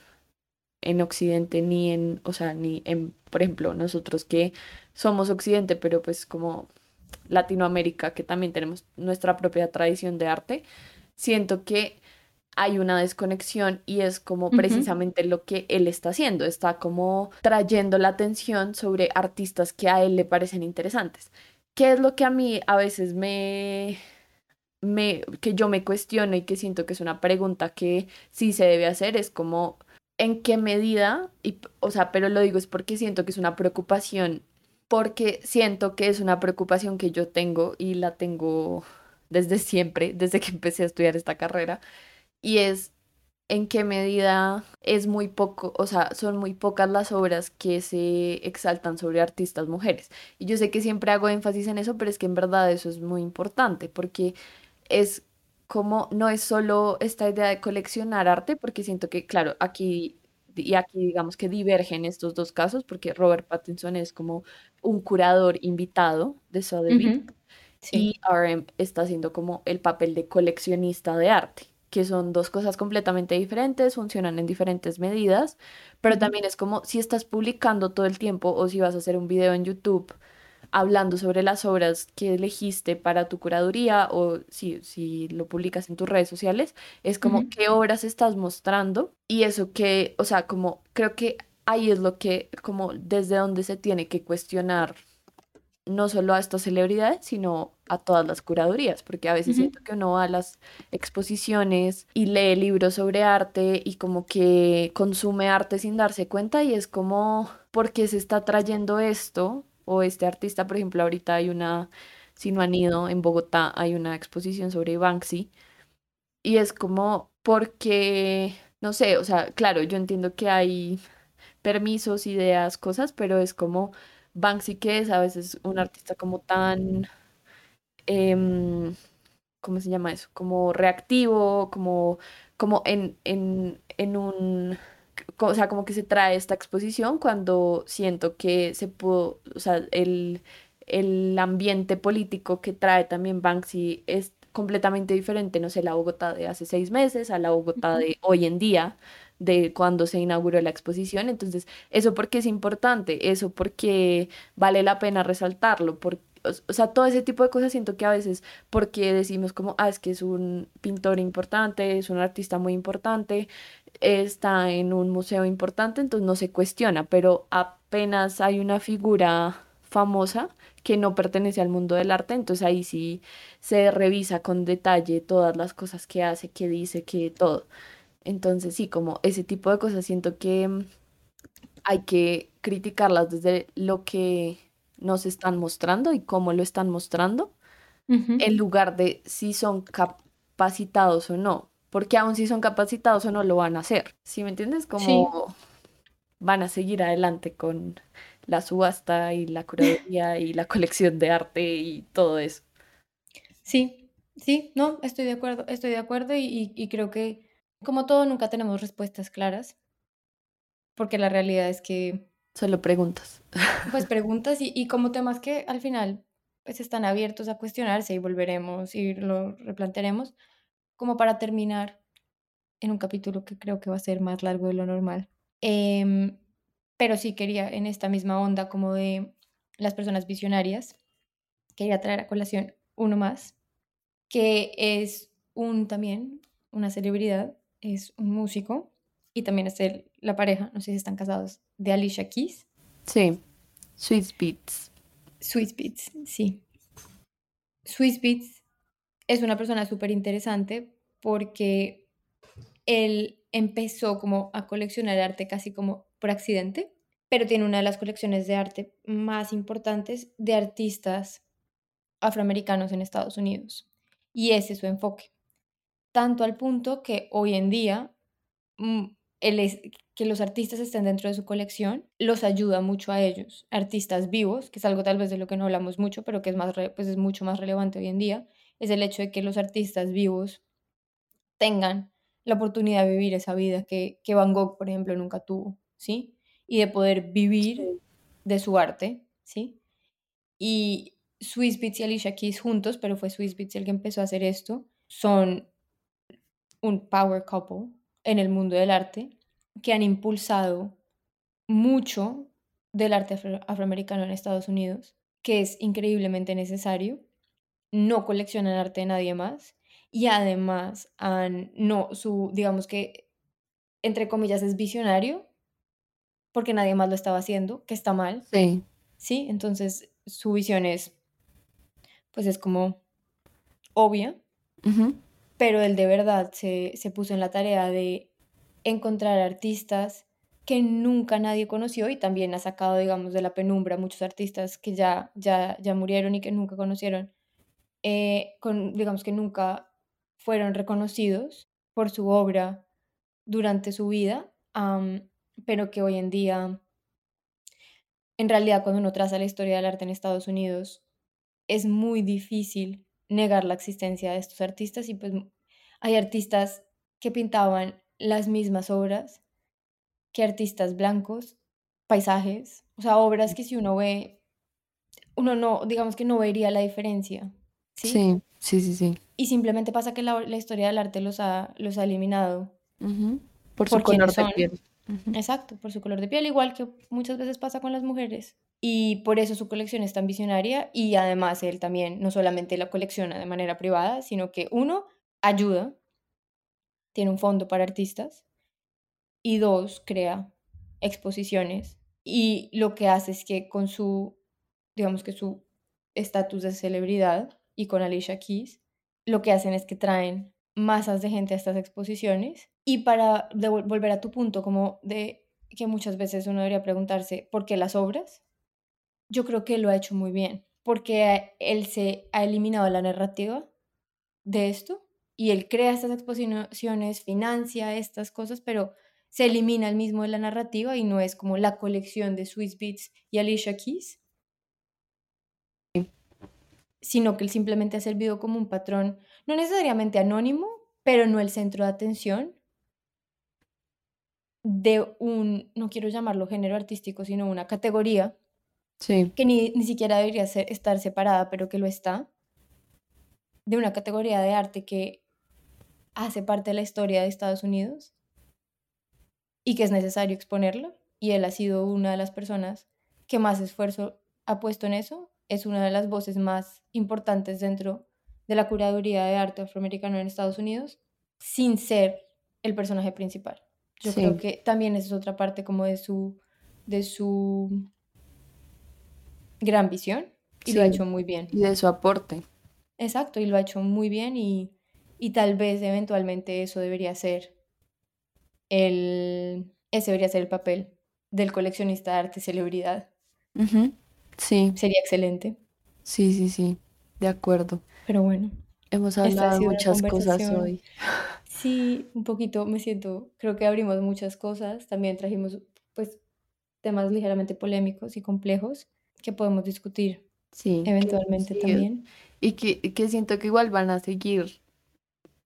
en Occidente, ni en, o sea, ni en, por ejemplo, nosotros que somos Occidente, pero pues como Latinoamérica, que también tenemos nuestra propia tradición de arte, siento que hay una desconexión y es como precisamente lo que él está haciendo, está como trayendo la atención sobre artistas que a él le parecen interesantes. ¿Qué es lo que a mí a veces me, me, que yo me cuestiono y que siento que es una pregunta que sí se debe hacer? Es como, ¿en qué medida? Y, o sea, pero lo digo es porque siento que es una preocupación, porque siento que es una preocupación que yo tengo y la tengo desde siempre, desde que empecé a estudiar esta carrera, y es en qué medida es muy poco, o sea, son muy pocas las obras que se exaltan sobre artistas mujeres. Y yo sé que siempre hago énfasis en eso, pero es que en verdad eso es muy importante porque es como, no es solo esta idea de coleccionar arte, porque siento que, claro, aquí y aquí digamos que divergen estos dos casos, porque Robert Pattinson es como un curador invitado de Sotheby's y RM está haciendo como el papel de coleccionista de arte que son dos cosas completamente diferentes, funcionan en diferentes medidas, pero también es como si estás publicando todo el tiempo o si vas a hacer un video en YouTube hablando sobre las obras que elegiste para tu curaduría o si, si lo publicas en tus redes sociales, es como qué obras estás mostrando y eso que, o sea, como creo que ahí es lo que, como desde donde se tiene que cuestionar no solo a estas celebridades, sino a todas las curadurías, porque a veces siento que uno va a las exposiciones y lee libros sobre arte y como que consume arte sin darse cuenta y es como, ¿por qué se está trayendo esto? O este artista, por ejemplo, ahorita hay una, si no han ido, en Bogotá hay una exposición sobre Banksy y es como, porque, no sé, o sea, claro, yo entiendo que hay permisos, ideas, cosas, pero es como Banksy que es a veces un artista como tan, em, ¿cómo se llama eso? Como reactivo, como, como en, en, en un, o sea, como que se trae esta exposición cuando siento que se pudo, o sea, el, el ambiente político que trae también Banksy es completamente diferente, no sé, la Bogotá de hace seis meses a la Bogotá de hoy en día, de cuando se inauguró la exposición. Entonces, eso porque es importante, eso porque vale la pena resaltarlo, porque o sea, todo ese tipo de cosas siento que a veces porque decimos como, ah, es que es un pintor importante, es un artista muy importante, está en un museo importante, entonces no se cuestiona, pero apenas hay una figura famosa que no pertenece al mundo del arte, entonces ahí sí se revisa con detalle todas las cosas que hace, que dice, que todo. Entonces sí, como ese tipo de cosas siento que mm, hay que criticarlas desde lo que nos están mostrando y cómo lo están mostrando, en lugar de si son capacitados o no, porque aún si son capacitados o no lo van a hacer. ¿Sí me entiendes? Como van a seguir adelante con la subasta y la curaduría y la colección de arte y todo eso. Sí, sí, no, estoy de acuerdo, estoy de acuerdo y creo que como todo, nunca tenemos respuestas claras, porque la realidad es que... Solo preguntas. Pues preguntas y, como temas que al final pues están abiertos a cuestionarse y volveremos y lo replantearemos, como para terminar en un capítulo que creo que va a ser más largo de lo normal. Em, pero sí quería en esta misma onda como de las personas visionarias, quería traer a colación uno más, que es un también una celebridad es un músico y también es la pareja, no sé si están casados, de Alicia Keys. Sí, Swiss Beats. Swiss Beats, sí. Swiss Beats es una persona súper interesante porque él empezó como a coleccionar arte casi como por accidente, pero tiene una de las colecciones de arte más importantes de artistas afroamericanos en Estados Unidos. Y ese es su enfoque tanto al punto que hoy en día mm, el que los artistas estén dentro de su colección los ayuda mucho a ellos, artistas vivos, que es algo tal vez de lo que no hablamos mucho, pero que es, más, pues es mucho más relevante hoy en día, es el hecho de que los artistas vivos tengan la oportunidad de vivir esa vida que, que Van Gogh, por ejemplo, nunca tuvo, ¿sí? Y de poder vivir de su arte, ¿sí? Y Swiss Beats y Alicia Keys juntos, pero fue Swiss Beats el que empezó a hacer esto, son un power couple en el mundo del arte que han impulsado mucho del arte afroamericano en Estados Unidos, que es increíblemente necesario. No coleccionan arte de nadie más y además han, no, su, digamos que, entre comillas, es visionario, porque nadie más lo estaba haciendo, que está mal. Sí. Sí, entonces su visión es, pues es como obvia pero él de verdad se, puso en la tarea de encontrar artistas que nunca nadie conoció y también ha sacado, digamos, de la penumbra muchos artistas que ya, ya, ya murieron y que nunca conocieron, eh, con, digamos que nunca fueron reconocidos por su obra durante su vida, pero que hoy en día, en realidad cuando uno traza la historia del arte en Estados Unidos, es muy difícil negar la existencia de estos artistas y pues hay artistas que pintaban las mismas obras que artistas blancos, paisajes, o sea, obras que si uno ve, uno no, digamos que no vería la diferencia. Sí, sí, sí, sí. Y simplemente pasa que la, historia del arte los ha, los ha eliminado. Por su color de piel. Exacto, por su color de piel, igual que muchas veces pasa con las mujeres y por eso su colección es tan visionaria y además él también no solamente la colecciona de manera privada, sino que uno, ayuda, tiene un fondo para artistas y dos, crea exposiciones y lo que hace es que con su, digamos que su estatus de celebridad y con Alicia Keys, lo que hacen es que traen masas de gente a estas exposiciones. Y para volver a tu punto como de que muchas veces uno debería preguntarse por qué las obras, yo creo que lo ha hecho muy bien, porque él se ha eliminado la narrativa de esto y él crea estas exposiciones, financia estas cosas, pero se elimina el mismo de la narrativa y no es como la colección de Swiss Beats y Alicia Keys, sino que él simplemente ha servido como un patrón, no necesariamente anónimo, pero no el centro de atención de un, no quiero llamarlo género artístico, sino una categoría que ni, siquiera debería estar separada, pero que lo está, de una categoría de arte que hace parte de la historia de Estados Unidos y que es necesario exponerla. Y él ha sido una de las personas que más esfuerzo ha puesto en eso. Es una de las voces más importantes dentro de la curaduría de arte afroamericano en Estados Unidos, sin ser el personaje principal. Yo creo que también es otra parte como de su, de su gran visión y lo ha hecho muy bien. Y de su aporte. Exacto, y lo ha hecho muy bien y, y tal vez eventualmente eso debería ser el, ese debería ser el papel del coleccionista de arte celebridad. Sí. Sería excelente. Sí, sí, sí, de acuerdo. Pero bueno. Hemos hablado de muchas cosas hoy. Sí, un poquito, me siento, creo que abrimos muchas cosas, también trajimos pues temas ligeramente polémicos y complejos que podemos discutir sí, eventualmente también. Y que, que siento que igual van a seguir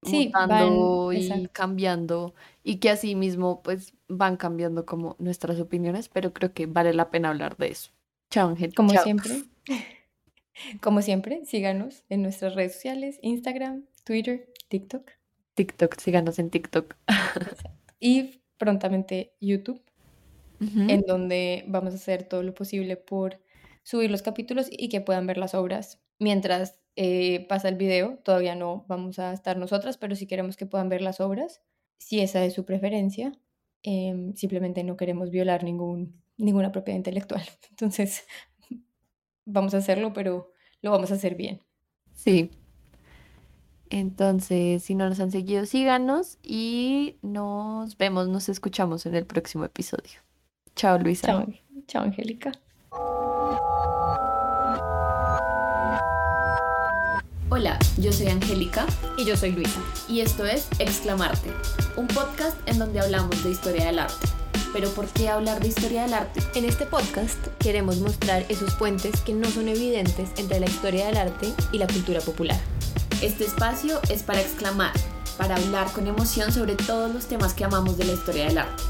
sí, mutando y cambiando y que así mismo pues van cambiando como nuestras opiniones, pero creo que vale la pena hablar de eso. Chao, Ángel. Como siempre. Como siempre, síganos en nuestras redes sociales, Instagram, Twitter, TikTok. TikTok, síganos en TikTok. y prontamente YouTube, en donde vamos a hacer todo lo posible por subir los capítulos y que puedan ver las obras mientras eh, pasa el video. Todavía no vamos a estar nosotras, pero si queremos que puedan ver las obras, si esa es su preferencia. Em, simplemente no queremos violar ningún, ninguna propiedad intelectual. Entonces, vamos a hacerlo, pero lo vamos a hacer bien. Sí. Entonces, si no nos han seguido, síganos y nos vemos, nos escuchamos en el próximo episodio. Chao, Luisa. Chao, chao Angélica. Hola, yo soy Angélica. Y yo soy Luisa. Y esto es Exclamarte, un podcast en donde hablamos de historia del arte. Pero ¿por qué hablar de historia del arte? En este podcast queremos mostrar esos puentes que no son evidentes entre la historia del arte y la cultura popular. Este espacio es para exclamar, para hablar con emoción sobre todos los temas que amamos de la historia del arte.